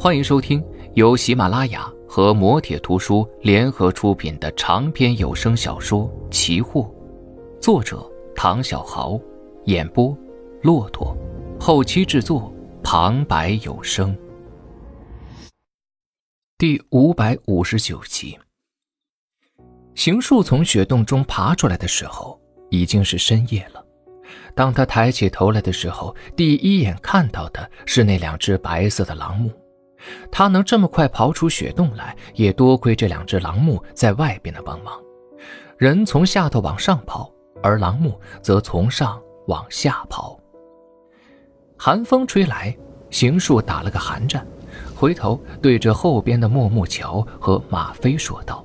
欢迎收听由喜马拉雅和磨铁图书联合出品的长篇有声小说《奇货》，作者唐小豪，演播骆驼，后期制作旁白有声。第五百五十九集，邢树从雪洞中爬出来的时候，已经是深夜了。当他抬起头来的时候，第一眼看到的是那两只白色的狼目。他能这么快刨出雪洞来，也多亏这两只狼木在外边的帮忙。人从下头往上刨，而狼木则从上往下刨。寒风吹来，邢树打了个寒战，回头对着后边的莫木桥和马飞说道：“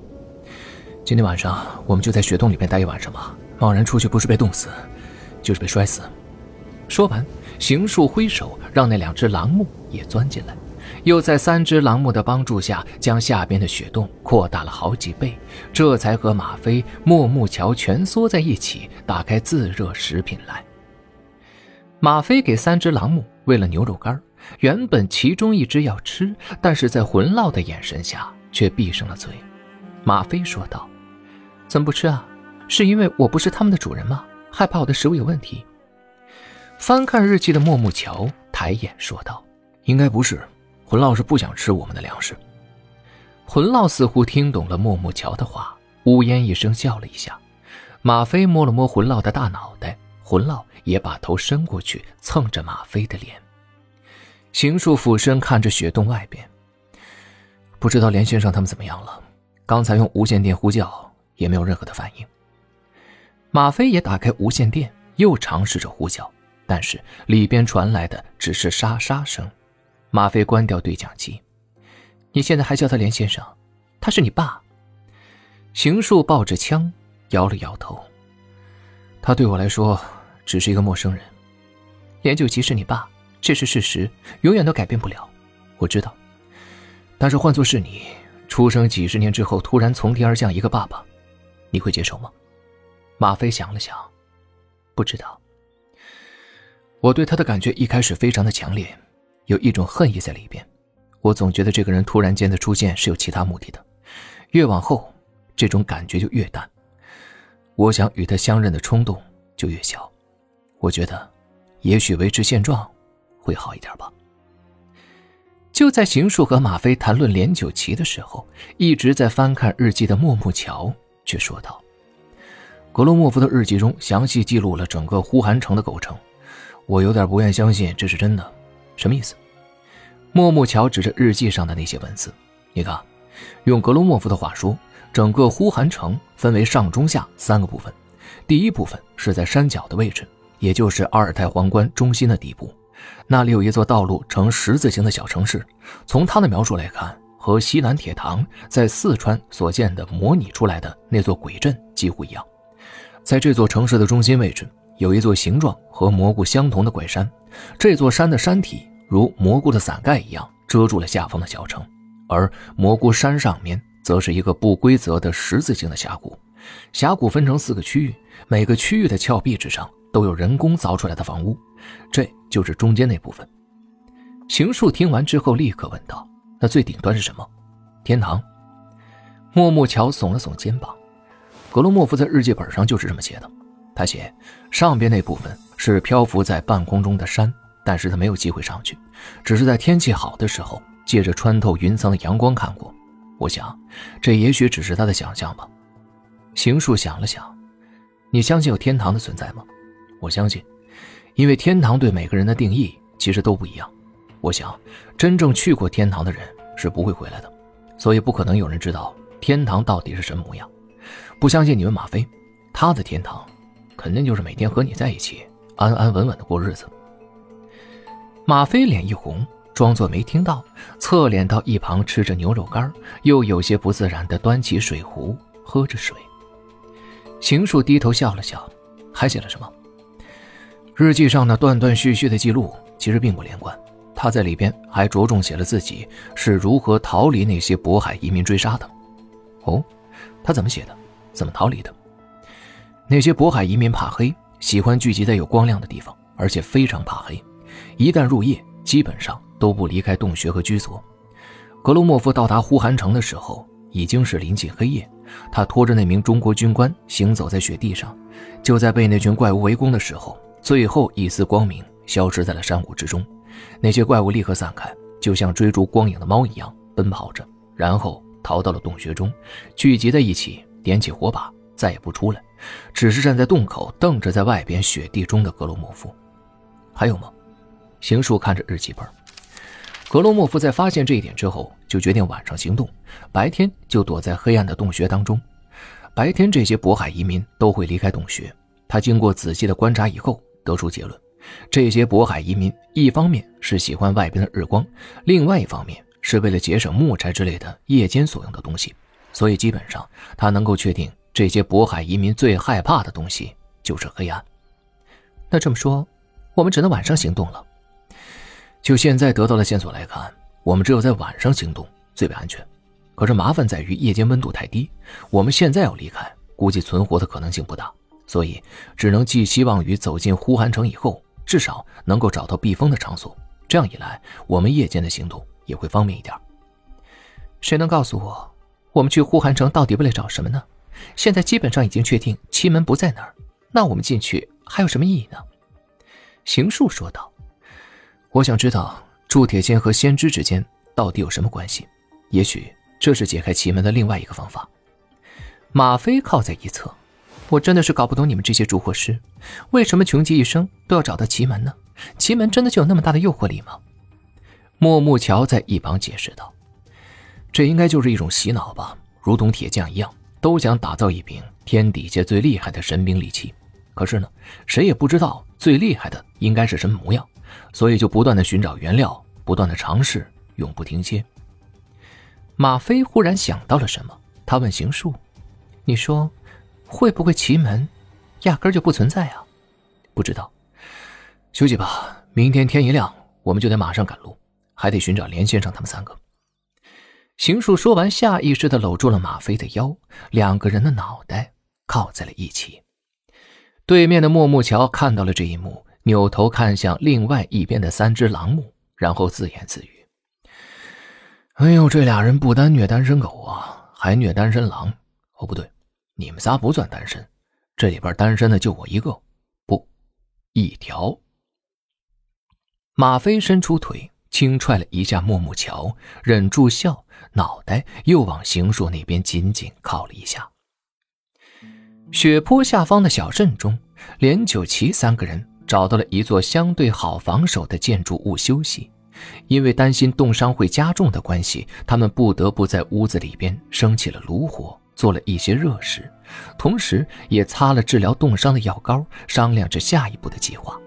今天晚上我们就在雪洞里面待一晚上吧。贸然出去，不是被冻死，就是被摔死。”说完，邢树挥手让那两只狼木也钻进来。又在三只狼目的帮助下，将下边的雪洞扩大了好几倍，这才和马飞、莫木桥蜷缩在一起，打开自热食品来。马飞给三只狼目喂了牛肉干，原本其中一只要吃，但是在魂烙的眼神下却闭上了嘴。马飞说道：“怎么不吃啊？是因为我不是他们的主人吗？害怕我的食物有问题？”翻看日记的莫木桥抬眼说道：“应该不是。”魂烙是不想吃我们的粮食。魂烙似乎听懂了莫木桥的话，呜咽一声笑了一下。马飞摸了摸魂烙的大脑袋，魂烙也把头伸过去蹭着马飞的脸。邢树俯身看着雪洞外边，不知道连先生他们怎么样了。刚才用无线电呼叫也没有任何的反应。马飞也打开无线电，又尝试着呼叫，但是里边传来的只是沙沙声。马飞关掉对讲机，你现在还叫他连先生？他是你爸。邢树抱着枪，摇了摇头。他对我来说只是一个陌生人。连九吉是你爸，这是事实，永远都改变不了。我知道，但是换做是你，出生几十年之后突然从天而降一个爸爸，你会接受吗？马飞想了想，不知道。我对他的感觉一开始非常的强烈。有一种恨意在里边，我总觉得这个人突然间的出现是有其他目的的。越往后，这种感觉就越淡。我想与他相认的冲动就越小。我觉得，也许维持现状会好一点吧。就在邢树和马飞谈论连九旗的时候，一直在翻看日记的莫木桥却说道：“格罗莫夫的日记中详细记录了整个呼韩城的构成，我有点不愿相信这是真的。”什么意思？莫木桥指着日记上的那些文字，你看，用格罗莫夫的话说，整个呼韩城分为上中下三个部分。第一部分是在山脚的位置，也就是阿尔泰皇冠中心的底部，那里有一座道路呈十字形的小城市。从他的描述来看，和西南铁堂在四川所建的模拟出来的那座鬼镇几乎一样。在这座城市的中心位置。有一座形状和蘑菇相同的怪山，这座山的山体如蘑菇的伞盖一样遮住了下方的小城，而蘑菇山上面则是一个不规则的十字形的峡谷。峡谷分成四个区域，每个区域的峭壁之上都有人工凿出来的房屋，这就是中间那部分。邢树听完之后立刻问道：“那最顶端是什么？天堂？”莫木桥耸了耸肩膀，格罗莫夫在日记本上就是这么写的。他写，上边那部分是漂浮在半空中的山，但是他没有机会上去，只是在天气好的时候，借着穿透云层的阳光看过。我想，这也许只是他的想象吧。邢树想了想，你相信有天堂的存在吗？我相信，因为天堂对每个人的定义其实都不一样。我想，真正去过天堂的人是不会回来的，所以不可能有人知道天堂到底是什么模样。不相信你问马飞，他的天堂。肯定就是每天和你在一起，安安稳稳的过日子。马飞脸一红，装作没听到，侧脸到一旁吃着牛肉干，又有些不自然的端起水壶喝着水。邢树低头笑了笑，还写了什么？日记上那断断续续的记录其实并不连贯，他在里边还着重写了自己是如何逃离那些渤海移民追杀的。哦，他怎么写的？怎么逃离的？那些渤海移民怕黑，喜欢聚集在有光亮的地方，而且非常怕黑。一旦入夜，基本上都不离开洞穴和居所。格罗莫夫到达呼韩城的时候，已经是临近黑夜。他拖着那名中国军官行走在雪地上，就在被那群怪物围攻的时候，最后一丝光明消失在了山谷之中。那些怪物立刻散开，就像追逐光影的猫一样奔跑着，然后逃到了洞穴中，聚集在一起，点起火把，再也不出来，只是站在洞口瞪着在外边雪地中的格罗莫夫。还有吗？邢树看着日记本。格罗莫夫在发现这一点之后，就决定晚上行动，白天就躲在黑暗的洞穴当中。白天，这些渤海移民都会离开洞穴。他经过仔细的观察以后，得出结论：这些渤海移民一方面是喜欢外边的日光，另外一方面是为了节省木柴之类的夜间所用的东西。所以，基本上他能够确定，这些渤海移民最害怕的东西就是黑暗。那这么说，我们只能晚上行动了。就现在得到的线索来看，我们只有在晚上行动最为安全。可是麻烦在于夜间温度太低，我们现在要离开，估计存活的可能性不大，所以只能寄希望于走进呼韩城以后，至少能够找到避风的场所。这样一来，我们夜间的行动也会方便一点。谁能告诉我，我们去呼韩城到底为了找什么呢？现在基本上已经确定奇门不在那儿，那我们进去还有什么意义呢？邢树说道。我想知道铸铁剑和先知之间到底有什么关系？也许这是解开奇门的另外一个方法。马飞靠在一侧，我真的是搞不懂你们这些烛火师，为什么穷极一生都要找到奇门呢？奇门真的就有那么大的诱惑力吗？莫木桥在一旁解释道：“这应该就是一种洗脑吧，如同铁匠一样，都想打造一柄天底下最厉害的神兵利器。可是呢，谁也不知道最厉害的应该是什么模样。”所以就不断的寻找原料，不断的尝试，永不停歇。马飞忽然想到了什么，他问邢树：“你说，会不会奇门，压根就不存在啊？”不知道，休息吧。明天天一亮，我们就得马上赶路，还得寻找连先生他们三个。邢树说完，下意识的搂住了马飞的腰，两个人的脑袋靠在了一起。对面的莫木桥看到了这一幕。扭头看向另外一边的三只狼目，然后自言自语：“哎呦，这俩人不单虐单身狗啊，还虐单身狼。哦，不对，你们仨不算单身，这里边单身的就我一个，不，一条。”马飞伸出腿轻踹了一下莫木桥，忍住笑，脑袋又往邢硕那边紧紧靠了一下。雪坡下方的小镇中，连九奇三个人。找到了一座相对好防守的建筑物休息，因为担心冻伤会加重的关系，他们不得不在屋子里边升起了炉火，做了一些热食，同时也擦了治疗冻伤的药膏，商量着下一步的计划。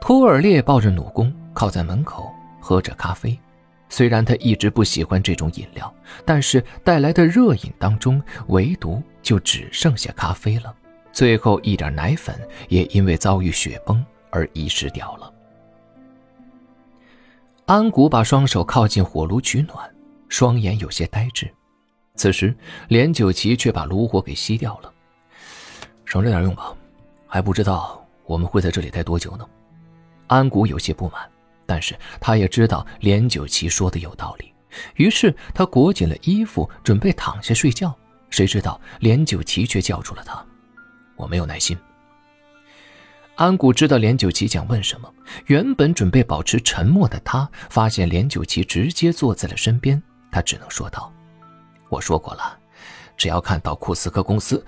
托尔列抱着弩弓，靠在门口喝着咖啡。虽然他一直不喜欢这种饮料，但是带来的热饮当中，唯独就只剩下咖啡了。最后一点奶粉也因为遭遇雪崩而遗失掉了。安谷把双手靠近火炉取暖，双眼有些呆滞。此时，连九奇却把炉火给熄掉了。省着点用吧，还不知道我们会在这里待多久呢。安谷有些不满，但是他也知道连九奇说的有道理，于是他裹紧了衣服，准备躺下睡觉。谁知道连九奇却叫住了他。我没有耐心。安谷知道连九奇想问什么，原本准备保持沉默的他，发现连九奇直接坐在了身边，他只能说道：“我说过了，只要看到库斯科公司。”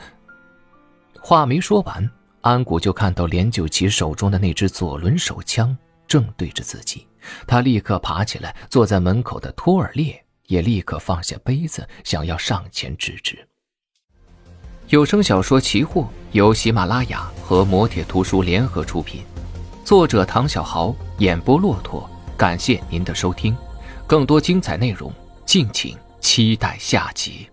话没说完，安谷就看到连九奇手中的那支左轮手枪正对着自己，他立刻爬起来，坐在门口的托尔列也立刻放下杯子，想要上前制止。有声小说《奇货》由喜马拉雅和磨铁图书联合出品，作者唐小豪，演播骆驼。感谢您的收听，更多精彩内容，敬请期待下集。